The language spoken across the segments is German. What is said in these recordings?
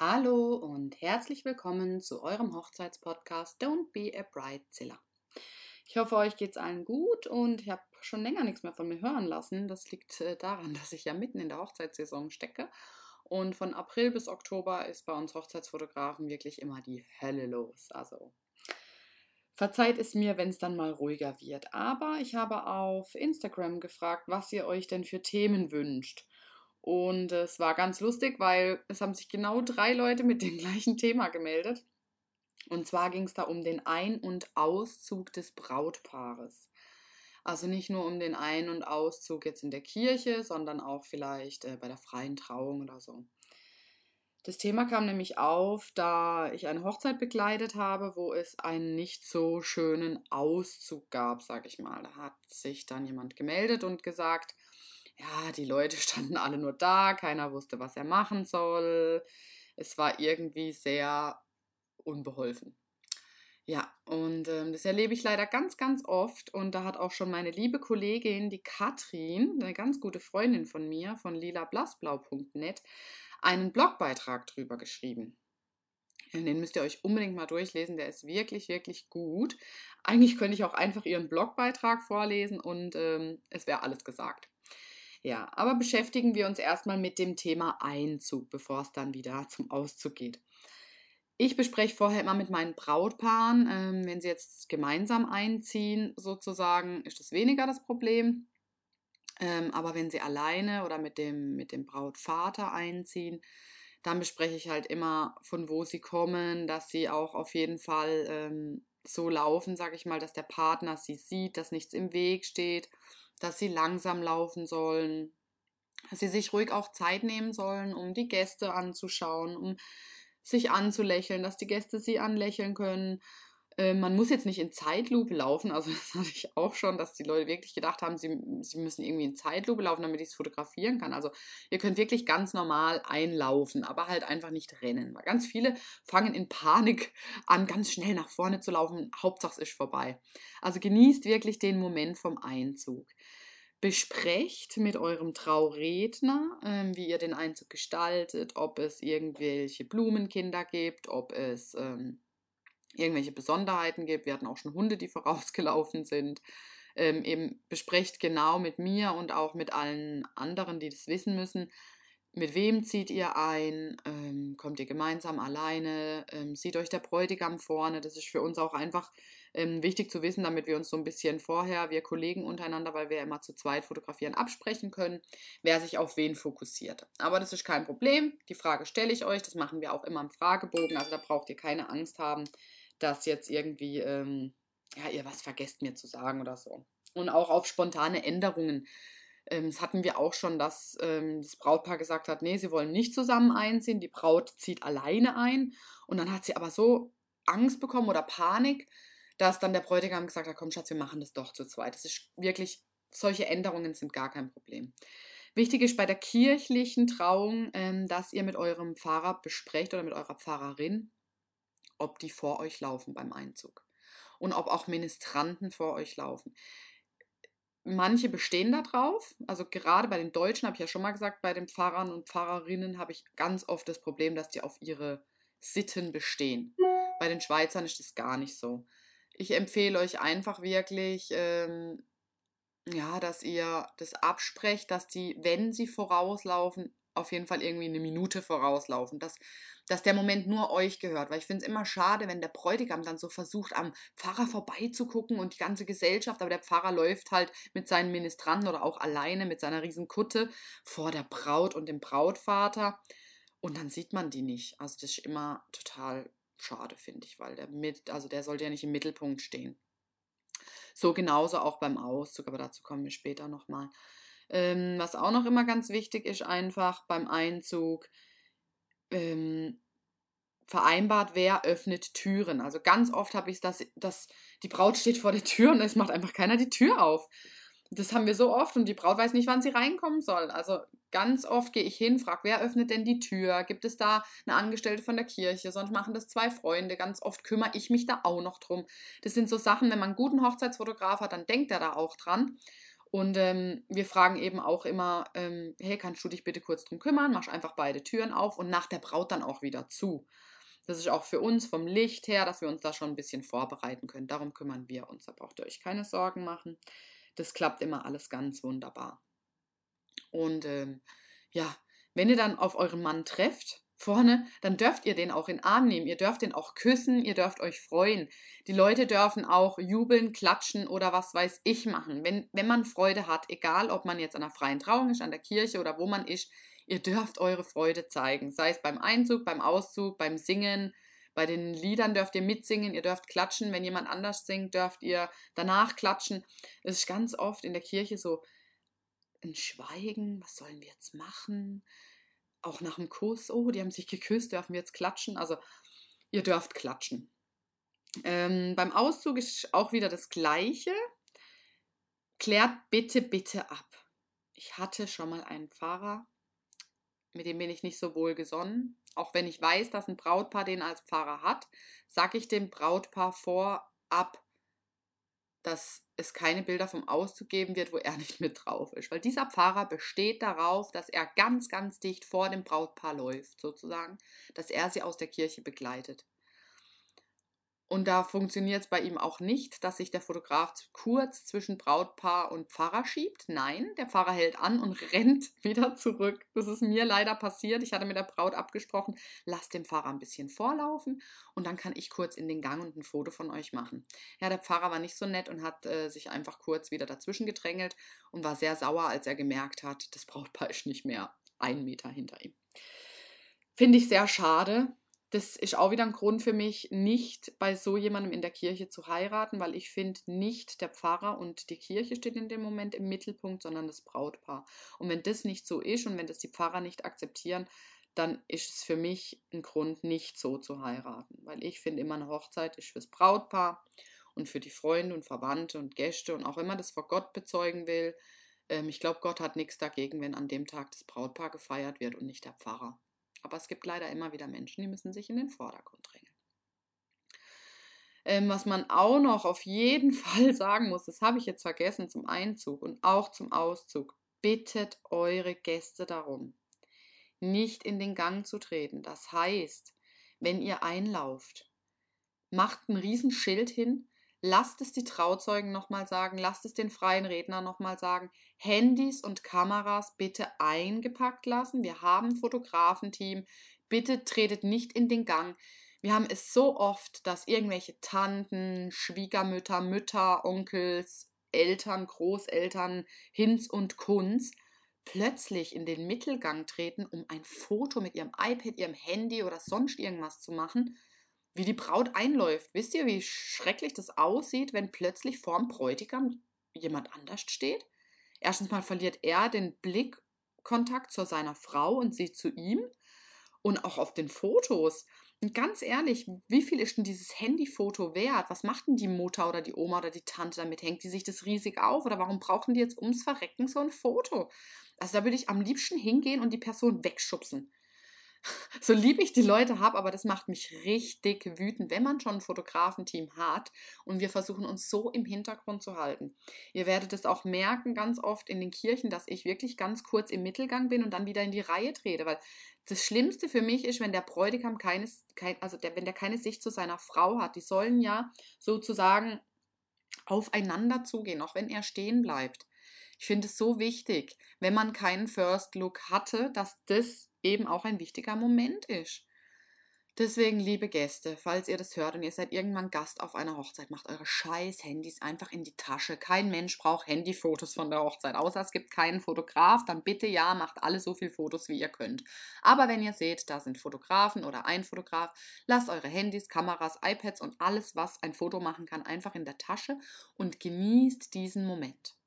Hallo und herzlich willkommen zu eurem Hochzeitspodcast Don't Be a Bridezilla. Ich hoffe, euch geht's allen gut und ich habe schon länger nichts mehr von mir hören lassen. Das liegt äh, daran, dass ich ja mitten in der Hochzeitssaison stecke und von April bis Oktober ist bei uns Hochzeitsfotografen wirklich immer die Hölle los. Also verzeiht es mir, wenn es dann mal ruhiger wird. Aber ich habe auf Instagram gefragt, was ihr euch denn für Themen wünscht. Und es war ganz lustig, weil es haben sich genau drei Leute mit dem gleichen Thema gemeldet. Und zwar ging es da um den Ein- und Auszug des Brautpaares. Also nicht nur um den Ein- und Auszug jetzt in der Kirche, sondern auch vielleicht äh, bei der freien Trauung oder so. Das Thema kam nämlich auf, da ich eine Hochzeit begleitet habe, wo es einen nicht so schönen Auszug gab, sag ich mal. Da hat sich dann jemand gemeldet und gesagt, ja, die Leute standen alle nur da, keiner wusste, was er machen soll. Es war irgendwie sehr unbeholfen. Ja, und ähm, das erlebe ich leider ganz, ganz oft. Und da hat auch schon meine liebe Kollegin, die Katrin, eine ganz gute Freundin von mir, von lilablasblau.net, einen Blogbeitrag drüber geschrieben. Den müsst ihr euch unbedingt mal durchlesen, der ist wirklich, wirklich gut. Eigentlich könnte ich auch einfach ihren Blogbeitrag vorlesen und ähm, es wäre alles gesagt. Ja, aber beschäftigen wir uns erstmal mit dem Thema Einzug, bevor es dann wieder zum Auszug geht. Ich bespreche vorher immer mit meinen Brautpaaren, ähm, wenn sie jetzt gemeinsam einziehen, sozusagen, ist das weniger das Problem. Ähm, aber wenn sie alleine oder mit dem, mit dem Brautvater einziehen, dann bespreche ich halt immer, von wo sie kommen, dass sie auch auf jeden Fall ähm, so laufen, sage ich mal, dass der Partner sie sieht, dass nichts im Weg steht dass sie langsam laufen sollen, dass sie sich ruhig auch Zeit nehmen sollen, um die Gäste anzuschauen, um sich anzulächeln, dass die Gäste sie anlächeln können. Äh, man muss jetzt nicht in Zeitlupe laufen, also das hatte ich auch schon, dass die Leute wirklich gedacht haben, sie, sie müssen irgendwie in Zeitlupe laufen, damit ich es fotografieren kann. Also ihr könnt wirklich ganz normal einlaufen, aber halt einfach nicht rennen. Weil ganz viele fangen in Panik an, ganz schnell nach vorne zu laufen. Hauptsache es ist vorbei. Also genießt wirklich den Moment vom Einzug besprecht mit eurem Trauredner, ähm, wie ihr den Einzug gestaltet, ob es irgendwelche Blumenkinder gibt, ob es ähm, irgendwelche Besonderheiten gibt. Wir hatten auch schon Hunde, die vorausgelaufen sind. Ähm, eben besprecht genau mit mir und auch mit allen anderen, die das wissen müssen, mit wem zieht ihr ein, ähm, kommt ihr gemeinsam alleine, ähm, sieht euch der Bräutigam vorne. Das ist für uns auch einfach ähm, wichtig zu wissen, damit wir uns so ein bisschen vorher, wir Kollegen untereinander, weil wir immer zu zweit fotografieren, absprechen können, wer sich auf wen fokussiert. Aber das ist kein Problem. Die Frage stelle ich euch. Das machen wir auch immer im Fragebogen. Also da braucht ihr keine Angst haben, dass jetzt irgendwie ähm, ja, ihr was vergesst mir zu sagen oder so. Und auch auf spontane Änderungen. Ähm, das hatten wir auch schon, dass ähm, das Brautpaar gesagt hat, nee, sie wollen nicht zusammen einziehen, die Braut zieht alleine ein. Und dann hat sie aber so Angst bekommen oder Panik, dass dann der Bräutigam gesagt hat, komm Schatz, wir machen das doch zu zweit. Das ist wirklich, solche Änderungen sind gar kein Problem. Wichtig ist bei der kirchlichen Trauung, ähm, dass ihr mit eurem Pfarrer besprecht oder mit eurer Pfarrerin, ob die vor euch laufen beim Einzug und ob auch Ministranten vor euch laufen. Manche bestehen darauf, also gerade bei den Deutschen habe ich ja schon mal gesagt, bei den Pfarrern und Pfarrerinnen habe ich ganz oft das Problem, dass die auf ihre Sitten bestehen. Bei den Schweizern ist das gar nicht so ich empfehle euch einfach wirklich, ähm, ja, dass ihr das absprecht, dass die, wenn sie vorauslaufen, auf jeden Fall irgendwie eine Minute vorauslaufen, dass, dass der Moment nur euch gehört. Weil ich finde es immer schade, wenn der Bräutigam dann so versucht, am Pfarrer vorbeizugucken und die ganze Gesellschaft, aber der Pfarrer läuft halt mit seinen Ministranten oder auch alleine mit seiner riesen Kutte vor der Braut und dem Brautvater und dann sieht man die nicht. Also das ist immer total schade, finde ich, weil der mit, also der sollte ja nicht im Mittelpunkt stehen. So genauso auch beim Auszug, aber dazu kommen wir später nochmal. Ähm, was auch noch immer ganz wichtig ist, einfach beim Einzug ähm, vereinbart, wer öffnet Türen. Also ganz oft habe ich das, dass die Braut steht vor der Tür und es macht einfach keiner die Tür auf. Das haben wir so oft und die Braut weiß nicht, wann sie reinkommen soll. Also ganz oft gehe ich hin, frage, wer öffnet denn die Tür? Gibt es da eine Angestellte von der Kirche? Sonst machen das zwei Freunde. Ganz oft kümmere ich mich da auch noch drum. Das sind so Sachen, wenn man einen guten Hochzeitsfotograf hat, dann denkt er da auch dran. Und ähm, wir fragen eben auch immer, ähm, hey, kannst du dich bitte kurz drum kümmern? Mach einfach beide Türen auf und nach der Braut dann auch wieder zu. Das ist auch für uns vom Licht her, dass wir uns da schon ein bisschen vorbereiten können. Darum kümmern wir uns. Da braucht ihr euch keine Sorgen machen. Das klappt immer alles ganz wunderbar. Und ähm, ja, wenn ihr dann auf euren Mann trefft, vorne, dann dürft ihr den auch in den Arm nehmen. Ihr dürft den auch küssen, ihr dürft euch freuen. Die Leute dürfen auch jubeln, klatschen oder was weiß ich machen. Wenn, wenn man Freude hat, egal ob man jetzt an einer freien Trauung ist, an der Kirche oder wo man ist, ihr dürft eure Freude zeigen. Sei es beim Einzug, beim Auszug, beim Singen, bei den Liedern dürft ihr mitsingen, ihr dürft klatschen. Wenn jemand anders singt, dürft ihr danach klatschen. Es ist ganz oft in der Kirche so ein Schweigen. Was sollen wir jetzt machen? Auch nach dem Kuss, oh, die haben sich geküsst, dürfen wir jetzt klatschen? Also ihr dürft klatschen. Ähm, beim Auszug ist auch wieder das Gleiche. Klärt bitte, bitte ab. Ich hatte schon mal einen Pfarrer, mit dem bin ich nicht so wohl gesonnen. Auch wenn ich weiß, dass ein Brautpaar den als Pfarrer hat, sage ich dem Brautpaar vorab, dass es keine Bilder vom Auszug geben wird, wo er nicht mit drauf ist. Weil dieser Pfarrer besteht darauf, dass er ganz, ganz dicht vor dem Brautpaar läuft, sozusagen, dass er sie aus der Kirche begleitet. Und da funktioniert es bei ihm auch nicht, dass sich der Fotograf kurz zwischen Brautpaar und Pfarrer schiebt. Nein, der Pfarrer hält an und rennt wieder zurück. Das ist mir leider passiert. Ich hatte mit der Braut abgesprochen, lasst den Pfarrer ein bisschen vorlaufen und dann kann ich kurz in den Gang und ein Foto von euch machen. Ja, der Pfarrer war nicht so nett und hat äh, sich einfach kurz wieder dazwischen gedrängelt und war sehr sauer, als er gemerkt hat, das Brautpaar ist nicht mehr einen Meter hinter ihm. Finde ich sehr schade das ist auch wieder ein Grund für mich, nicht bei so jemandem in der Kirche zu heiraten, weil ich finde, nicht der Pfarrer und die Kirche steht in dem Moment im Mittelpunkt, sondern das Brautpaar. Und wenn das nicht so ist und wenn das die Pfarrer nicht akzeptieren, dann ist es für mich ein Grund, nicht so zu heiraten. Weil ich finde immer, eine Hochzeit ist fürs Brautpaar und für die Freunde und Verwandte und Gäste. Und auch wenn man das vor Gott bezeugen will, ähm, ich glaube, Gott hat nichts dagegen, wenn an dem Tag das Brautpaar gefeiert wird und nicht der Pfarrer. Aber es gibt leider immer wieder Menschen, die müssen sich in den Vordergrund drängen. Ähm, was man auch noch auf jeden Fall sagen muss, das habe ich jetzt vergessen zum Einzug und auch zum Auszug. Bittet eure Gäste darum, nicht in den Gang zu treten. Das heißt, wenn ihr einlauft, macht ein Riesenschild hin, lasst es die Trauzeugen nochmal sagen, lasst es den freien Redner nochmal sagen, Handys und Kameras bitte eingepackt lassen. Wir haben ein Fotografenteam, bitte tretet nicht in den Gang. Wir haben es so oft, dass irgendwelche Tanten, Schwiegermütter, Mütter, Onkels, Eltern, Großeltern, Hinz und Kunz plötzlich in den Mittelgang treten, um ein Foto mit ihrem iPad, ihrem Handy oder sonst irgendwas zu machen wie die Braut einläuft. Wisst ihr, wie schrecklich das aussieht, wenn plötzlich vorm Bräutigam jemand anders steht? Erstens mal verliert er den Blickkontakt zu seiner Frau und sie zu ihm. Und auch auf den Fotos. Und ganz ehrlich, wie viel ist denn dieses Handyfoto wert? Was macht denn die Mutter oder die Oma oder die Tante damit? Hängt die sich das riesig auf? Oder warum brauchen die jetzt ums Verrecken so ein Foto? Also da würde ich am liebsten hingehen und die Person wegschubsen so lieb ich die Leute habe, aber das macht mich richtig wütend, wenn man schon ein Fotografenteam hat und wir versuchen uns so im Hintergrund zu halten. Ihr werdet es auch merken ganz oft in den Kirchen, dass ich wirklich ganz kurz im Mittelgang bin und dann wieder in die Reihe trete, weil das Schlimmste für mich ist, wenn der Bräutigam keines, kein, also der, wenn der keine Sicht zu seiner Frau hat. Die sollen ja sozusagen aufeinander zugehen, auch wenn er stehen bleibt. Ich finde es so wichtig, wenn man keinen First Look hatte, dass das eben auch ein wichtiger Moment ist. Deswegen, liebe Gäste, falls ihr das hört und ihr seid irgendwann Gast auf einer Hochzeit, macht eure scheiß Handys einfach in die Tasche. Kein Mensch braucht Handyfotos von der Hochzeit, außer es gibt keinen Fotograf. Dann bitte ja, macht alle so viele Fotos, wie ihr könnt. Aber wenn ihr seht, da sind Fotografen oder ein Fotograf, lasst eure Handys, Kameras, iPads und alles, was ein Foto machen kann, einfach in der Tasche und genießt diesen Moment.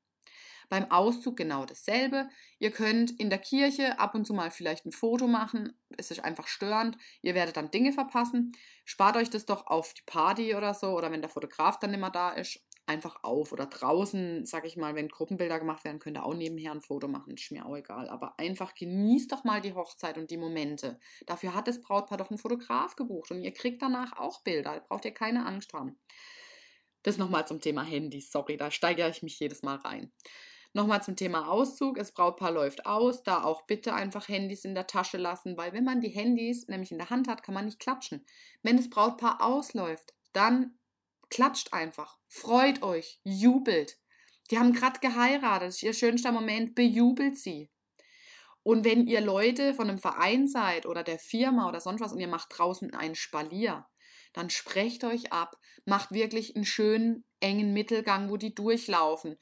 Beim Auszug genau dasselbe. Ihr könnt in der Kirche ab und zu mal vielleicht ein Foto machen. Es ist einfach störend. Ihr werdet dann Dinge verpassen. Spart euch das doch auf die Party oder so oder wenn der Fotograf dann immer da ist, einfach auf. Oder draußen, sag ich mal, wenn Gruppenbilder gemacht werden, könnt ihr auch nebenher ein Foto machen. Ist mir auch egal. Aber einfach genießt doch mal die Hochzeit und die Momente. Dafür hat das Brautpaar doch einen Fotograf gebucht und ihr kriegt danach auch Bilder. Da braucht ihr keine Angst haben. Das nochmal zum Thema Handys. Sorry, da steigere ich mich jedes Mal rein. Nochmal zum Thema Auszug. Das Brautpaar läuft aus. Da auch bitte einfach Handys in der Tasche lassen, weil wenn man die Handys nämlich in der Hand hat, kann man nicht klatschen. Wenn das Brautpaar ausläuft, dann klatscht einfach. Freut euch. Jubelt. Die haben gerade geheiratet. Das ist ihr schönster Moment. Bejubelt sie. Und wenn ihr Leute von einem Verein seid oder der Firma oder sonst was und ihr macht draußen einen Spalier, dann sprecht euch ab, macht wirklich einen schönen engen Mittelgang, wo die durchlaufen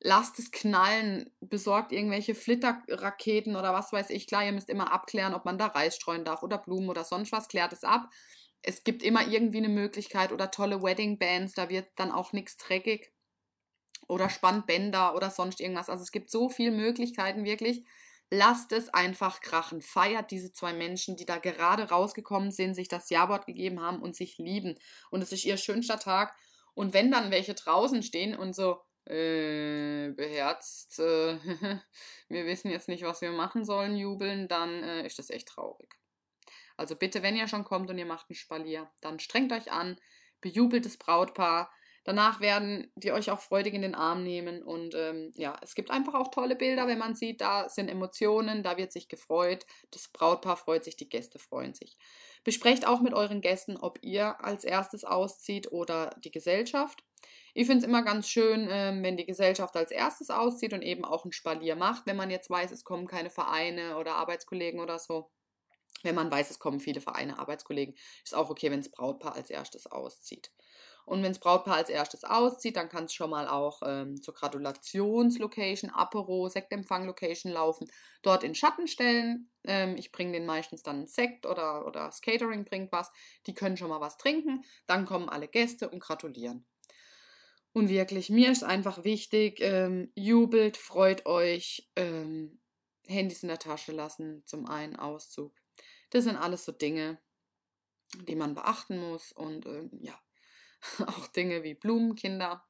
lasst es knallen, besorgt irgendwelche Flitterraketen oder was weiß ich. Klar, ihr müsst immer abklären, ob man da Reis streuen darf oder Blumen oder sonst was. Klärt es ab. Es gibt immer irgendwie eine Möglichkeit oder tolle Wedding Bands, da wird dann auch nichts dreckig. Oder Spannbänder oder sonst irgendwas. Also es gibt so viele Möglichkeiten wirklich. Lasst es einfach krachen. Feiert diese zwei Menschen, die da gerade rausgekommen sind, sich das Ja-Wort gegeben haben und sich lieben. Und es ist ihr schönster Tag. Und wenn dann welche draußen stehen und so, äh, beherzt, äh, wir wissen jetzt nicht, was wir machen sollen, jubeln, dann äh, ist das echt traurig. Also bitte, wenn ihr schon kommt und ihr macht ein Spalier, dann strengt euch an, bejubelt das Brautpaar. Danach werden die euch auch freudig in den Arm nehmen und ähm, ja, es gibt einfach auch tolle Bilder, wenn man sieht, da sind Emotionen, da wird sich gefreut, das Brautpaar freut sich, die Gäste freuen sich. Besprecht auch mit euren Gästen, ob ihr als erstes auszieht oder die Gesellschaft. Ich finde es immer ganz schön, ähm, wenn die Gesellschaft als erstes auszieht und eben auch ein Spalier macht, wenn man jetzt weiß, es kommen keine Vereine oder Arbeitskollegen oder so. Wenn man weiß, es kommen viele Vereine, Arbeitskollegen, ist auch okay, wenn das Brautpaar als erstes auszieht. Und wenn das Brautpaar als erstes auszieht, dann kann es schon mal auch ähm, zur Gratulationslocation, Apero, Sektempfang-Location laufen, dort in Schatten stellen. Ähm, ich bringe den meistens dann einen Sekt oder, oder das Catering bringt was. Die können schon mal was trinken. Dann kommen alle Gäste und gratulieren. Und wirklich, mir ist einfach wichtig, ähm, jubelt, freut euch, ähm, Handys in der Tasche lassen zum einen Auszug. Das sind alles so Dinge, die man beachten muss und ähm, ja, auch Dinge wie Blumenkinder.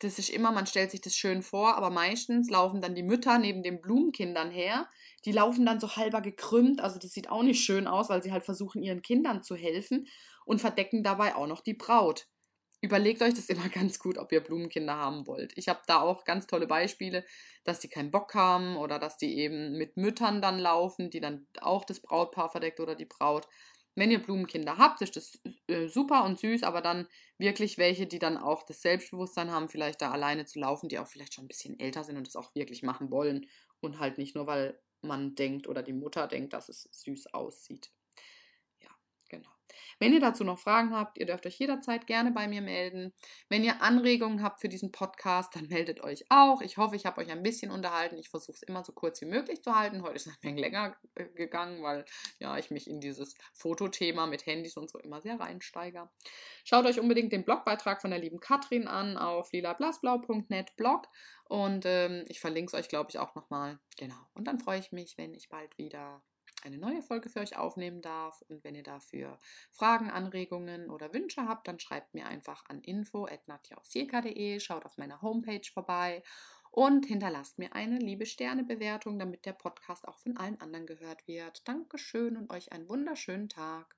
Das ist immer, man stellt sich das schön vor, aber meistens laufen dann die Mütter neben den Blumenkindern her. Die laufen dann so halber gekrümmt, also das sieht auch nicht schön aus, weil sie halt versuchen, ihren Kindern zu helfen und verdecken dabei auch noch die Braut überlegt euch das immer ganz gut, ob ihr Blumenkinder haben wollt. Ich habe da auch ganz tolle Beispiele, dass die keinen Bock haben oder dass die eben mit Müttern dann laufen, die dann auch das Brautpaar verdeckt oder die Braut. Wenn ihr Blumenkinder habt, ist das äh, super und süß, aber dann wirklich welche, die dann auch das Selbstbewusstsein haben, vielleicht da alleine zu laufen, die auch vielleicht schon ein bisschen älter sind und das auch wirklich machen wollen und halt nicht nur, weil man denkt oder die Mutter denkt, dass es süß aussieht. Wenn ihr dazu noch Fragen habt, ihr dürft euch jederzeit gerne bei mir melden. Wenn ihr Anregungen habt für diesen Podcast, dann meldet euch auch. Ich hoffe, ich habe euch ein bisschen unterhalten. Ich versuche es immer so kurz wie möglich zu halten. Heute ist es ein länger äh, gegangen, weil ja, ich mich in dieses Fotothema mit Handys und so immer sehr reinsteige. Schaut euch unbedingt den Blogbeitrag von der lieben Katrin an auf lilablasblau.net Blog und ähm, ich verlinke es euch, glaube ich, auch nochmal. Genau. Und dann freue ich mich, wenn ich bald wieder eine neue Folge für euch aufnehmen darf. Und wenn ihr dafür Fragen, Anregungen oder Wünsche habt, dann schreibt mir einfach an info.nadjausjeka.de, schaut auf meiner Homepage vorbei und hinterlasst mir eine liebe Sternebewertung, damit der Podcast auch von allen anderen gehört wird. Dankeschön und euch einen wunderschönen Tag.